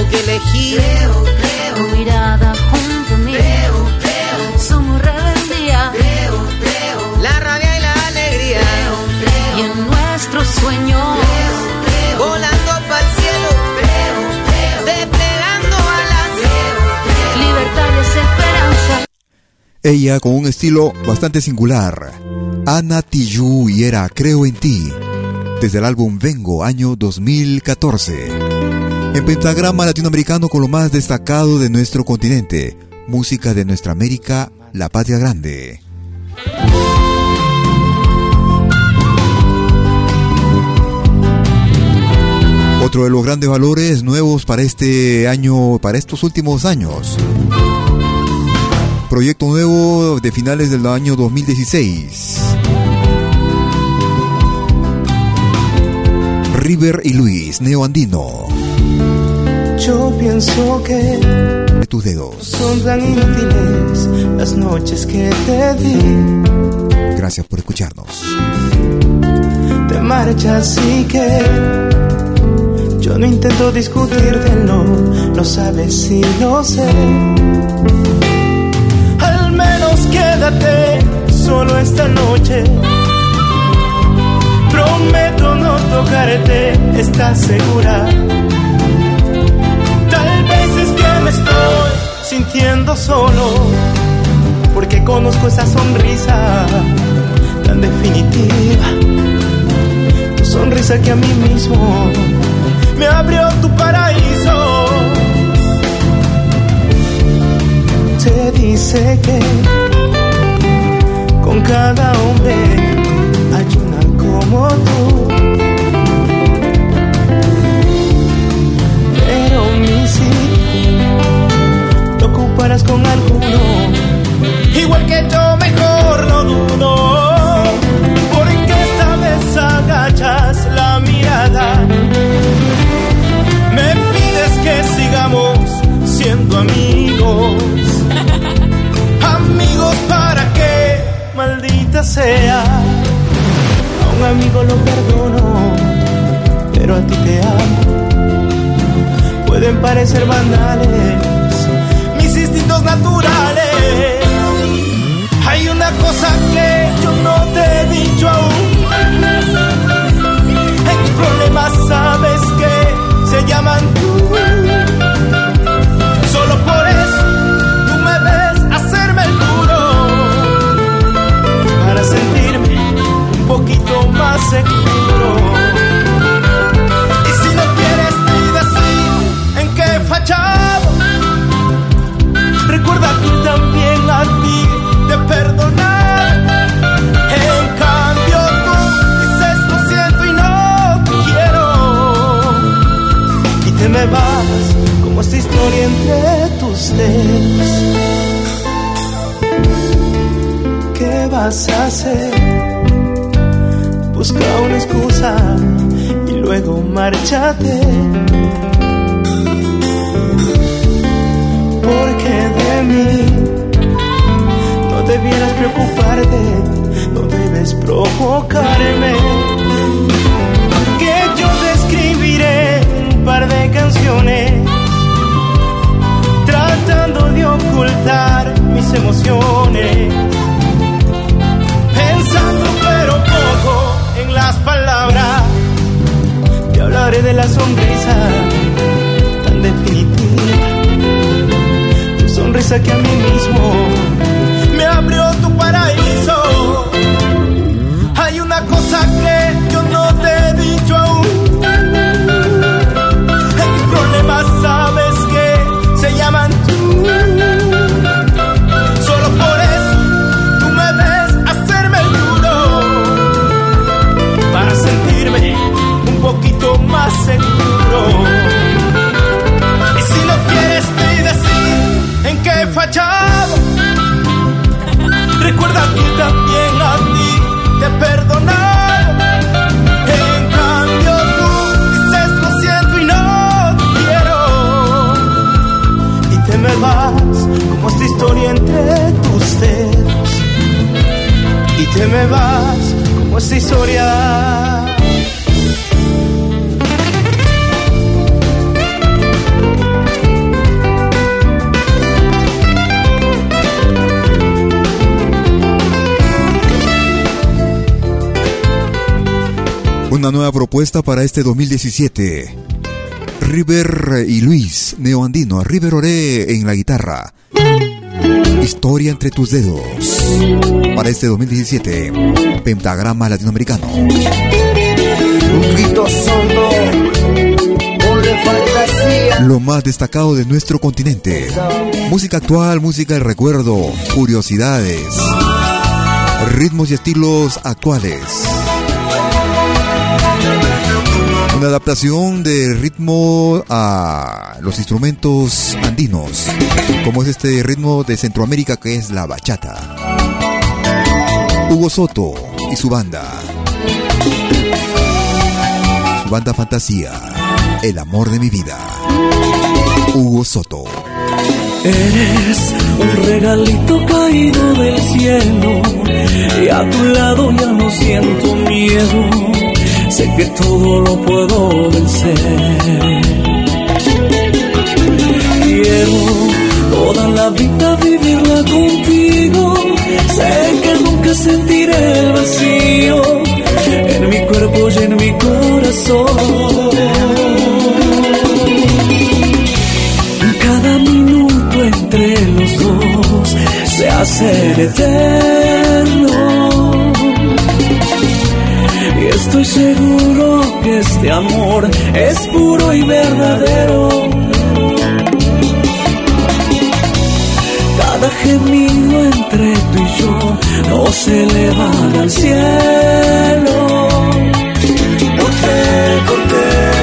S25: Tiempo que elegí. Creo, creo.
S24: Tu mirada junto a mí.
S25: Creo, creo.
S24: Somos rebeldía.
S25: Creo, creo. La rabia y la alegría. Creo, creo.
S24: Y en nuestros sueños.
S25: Volando para el cielo. Creo, creo. Desplegando alas. Creo,
S24: Libertad y esperanza.
S1: Ella con un estilo bastante singular. Ana Tijoux y era Creo en ti. Desde el álbum Vengo, año 2014. En pentagrama latinoamericano con lo más destacado de nuestro continente. Música de nuestra América, la patria grande. Otro de los grandes valores nuevos para este año, para estos últimos años. Proyecto nuevo de finales del año 2016. River y Luis, Neoandino.
S26: Yo pienso que
S1: de tus dedos
S26: son tan inútiles las noches que te di.
S1: Gracias por escucharnos.
S26: Te marchas y que yo no intento discutírtelo, lo sabes y lo sé. Al menos quédate solo esta noche. Prometo no tocarte, ¿estás segura? Estoy sintiendo solo, porque conozco esa sonrisa tan definitiva. Tu sonrisa que a mí mismo me abrió tu paraíso. Te dice que con cada hombre con alguno, igual que yo, mejor no dudo. Porque esta vez agachas la mirada me pides que sigamos siendo amigos. [laughs] Amigos para que, maldita sea, a un amigo lo perdono, pero a ti te amo. Pueden parecer banales naturales. Hay una cosa que yo no te he dicho aún. Hay problemas, sabes que se llaman tú. Solo por eso tú me ves hacerme el duro para sentirme un poquito más seguro. Como esta historia entre tus dedos. ¿Qué vas a hacer? Busca una excusa y luego márchate. Porque de mí no debieras preocuparte, no debes provocarme. Que yo te escribiré un par de tratando de ocultar mis emociones. Pensando pero poco en las palabras, te hablaré de la sonrisa tan definitiva. Tu sonrisa que a mí mismo me abrió tu paraíso. Hay una cosa que Y si no quieres ni decir en qué he fallado, recuerda que también a ti te he perdonado. En cambio tú dices lo siento y no quiero. Y te me vas como esta historia entre tus dedos. Y te me vas como esta historia.
S1: Una nueva propuesta para este 2017. River y Luis, neoandino, River Oré en la guitarra. Historia entre tus dedos. Para este 2017, Pentagrama Latinoamericano.
S19: Un grito fantasía.
S1: Lo más destacado de nuestro continente. Música actual, música del recuerdo, curiosidades, ritmos y estilos actuales. Una adaptación de ritmo a los instrumentos andinos, como es este ritmo de Centroamérica que es la bachata. Hugo Soto y su banda. Su banda Fantasía, El amor de mi vida. Hugo Soto.
S2: Eres un regalito caído del cielo y a tu lado ya no siento miedo. Sé que todo lo puedo vencer. Quiero toda la vida vivirla contigo. Sé que nunca sentiré el vacío en mi cuerpo y en mi corazón. Cada minuto entre los dos se hace eterno. Estoy seguro que este amor es puro y verdadero. Cada gemido entre tú y yo no se eleva al cielo. Porque, porque, porque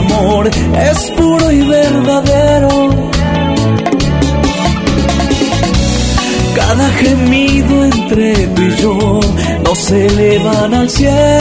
S2: es puro y verdadero. Cada gemido entre tú y yo no se elevan al cielo.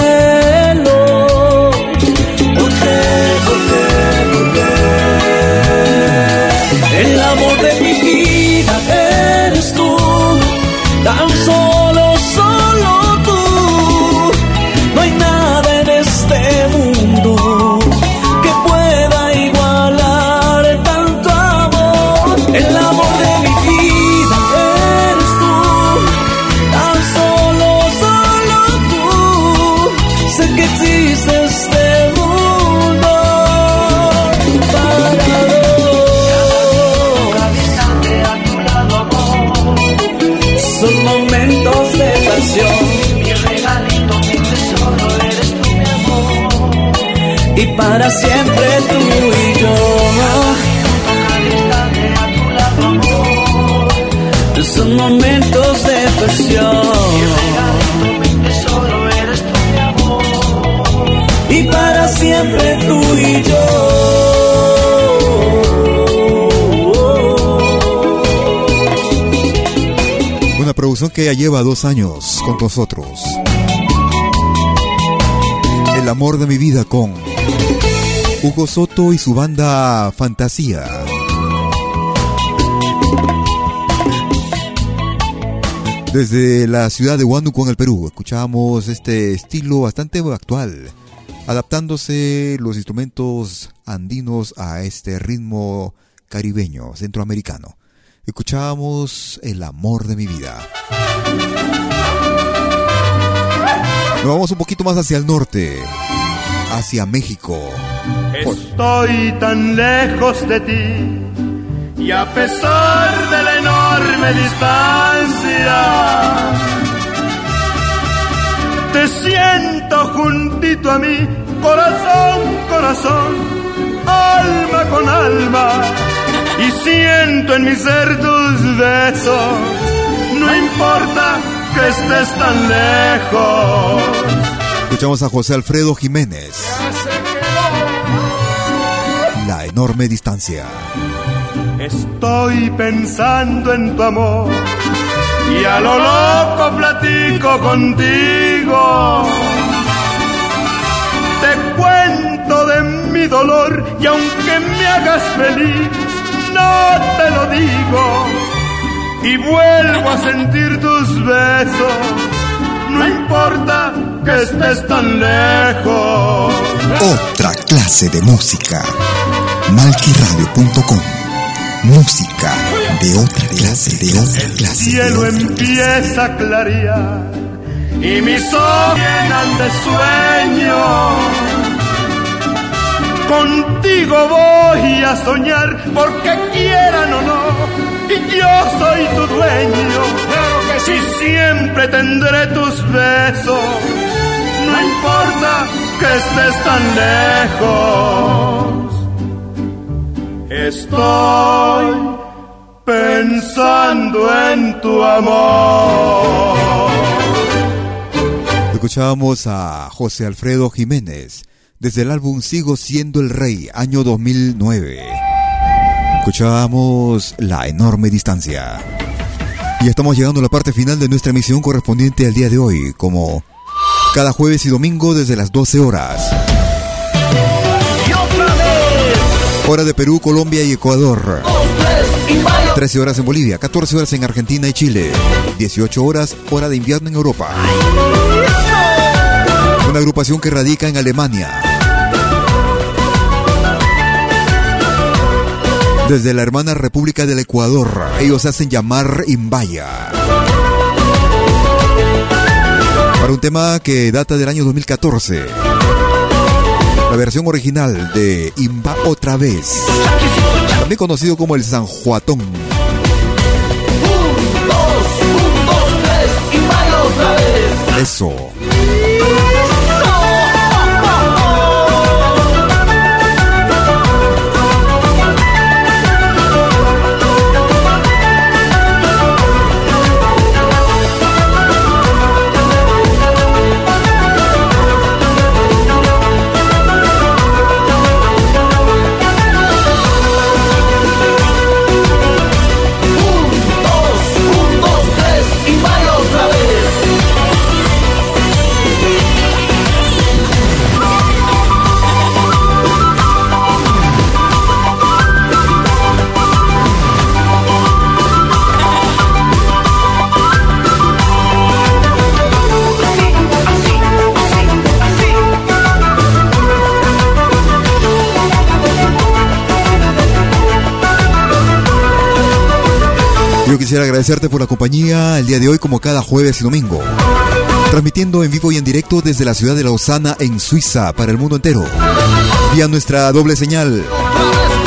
S2: Que
S1: ya lleva dos años con nosotros. El amor de mi vida con Hugo Soto y su banda Fantasía. Desde la ciudad de Huánuco en el Perú, escuchamos este estilo bastante actual, adaptándose los instrumentos andinos a este ritmo caribeño, centroamericano. Escuchábamos El amor de mi vida. Nos vamos un poquito más hacia el norte, hacia México.
S6: Estoy tan lejos de ti y a pesar de la enorme distancia, te siento juntito a mí, corazón, corazón, alma con alma, y siento en mi ser tus besos, no importa que estés tan lejos.
S1: Escuchamos a José Alfredo Jiménez. La enorme distancia.
S6: Estoy pensando en tu amor y a lo loco platico contigo. Te cuento de mi dolor y aunque me hagas feliz, no te lo digo. Y vuelvo a sentir tus besos, no importa que estés tan lejos.
S27: Otra clase de música. Malquiradio.com Música de otra clase, de otra
S6: El
S27: clase.
S6: cielo empieza a clarear y mis ojos llenan de sueño. Contigo voy a soñar porque quieran o no, y yo soy tu dueño. Claro que sí. Siempre tendré tus besos, no importa que estés tan lejos. Estoy pensando en tu amor.
S1: Escuchábamos a José Alfredo Jiménez desde el álbum Sigo siendo el rey, año 2009. Escuchábamos La enorme distancia. Y estamos llegando a la parte final de nuestra emisión correspondiente al día de hoy, como cada jueves y domingo desde las 12 horas. Hora de Perú, Colombia y Ecuador. 13 horas en Bolivia, 14 horas en Argentina y Chile, 18 horas hora de invierno en Europa. Una agrupación que radica en Alemania. Desde la hermana República del Ecuador, ellos hacen llamar Imbaya. Para un tema que data del año 2014. La versión original de Imba otra vez. También conocido como el San Juatón. Eso. Quisiera agradecerte por la compañía el día de hoy como cada jueves y domingo. Transmitiendo en vivo y en directo desde la ciudad de Lausana en Suiza para el mundo entero. Vía nuestra doble señal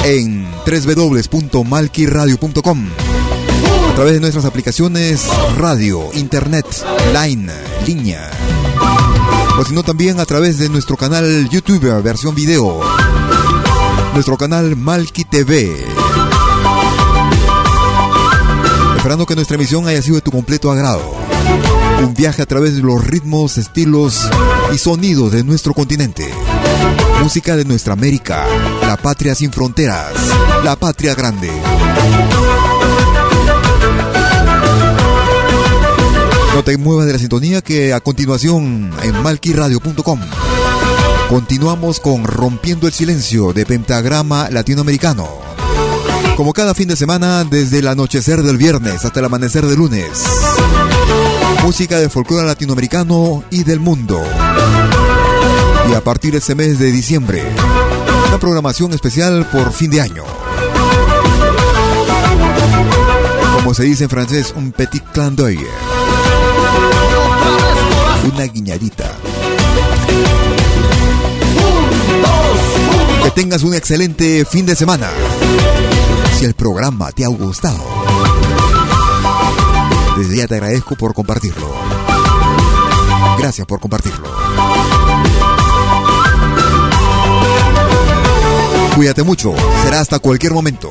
S1: en www.malquiradio.com. A través de nuestras aplicaciones radio, internet, line, línea. O si no también a través de nuestro canal YouTube versión video. Nuestro canal Malki TV. Esperando que nuestra emisión haya sido de tu completo agrado. Un viaje a través de los ritmos, estilos y sonidos de nuestro continente. Música de nuestra América, la patria sin fronteras, la patria grande. No te muevas de la sintonía que a continuación en malquiradio.com continuamos con Rompiendo el Silencio de Pentagrama Latinoamericano. Como cada fin de semana, desde el anochecer del viernes hasta el amanecer del lunes. Música de folclore latinoamericano y del mundo. Y a partir de este mes de diciembre, una programación especial por fin de año. como se dice en francés, un petit clin d'œil. Una guiñadita. Que tengas un excelente fin de semana. El programa te ha gustado, desde ya te agradezco por compartirlo. Gracias por compartirlo. Cuídate mucho. Será hasta cualquier momento.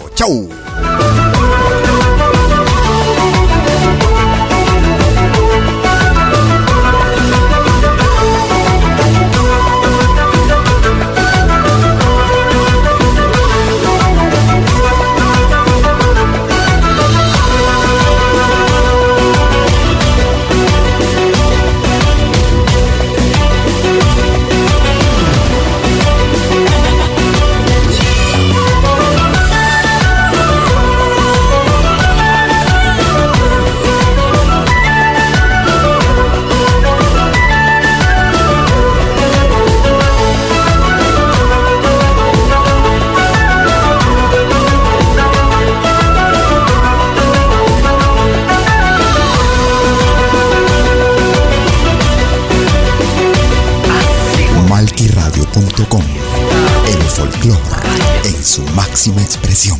S1: ¡Chau! máxima expresión.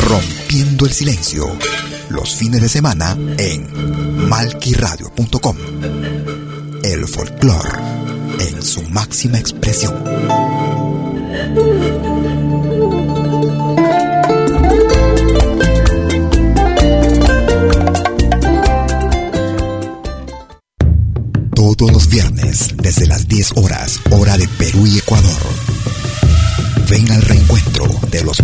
S1: Rompiendo el silencio. Los fines de semana en malquiradio.com. El folclore en su máxima expresión. Todos los viernes, desde las 10 horas, hora de Perú y Ecuador ven al los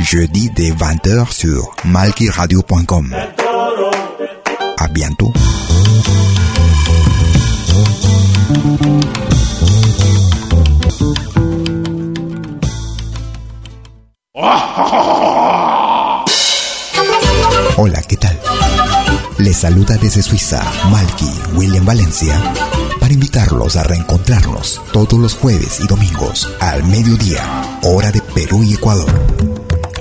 S1: Jeudi dès 20h sur malkiradio.com. À bientôt. Hola, ¿qué tal? Les saluda desde Suiza Malky William Valencia para invitarlos a reencontrarnos todos los jueves y domingos al mediodía, hora de Perú y Ecuador,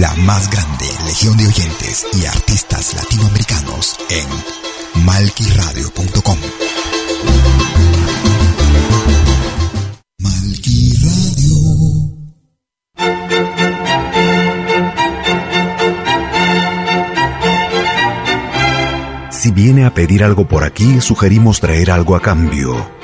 S1: La más grande legión de oyentes y artistas latinoamericanos en malquiradio.com.
S17: Si viene a pedir algo por aquí, sugerimos traer algo a cambio.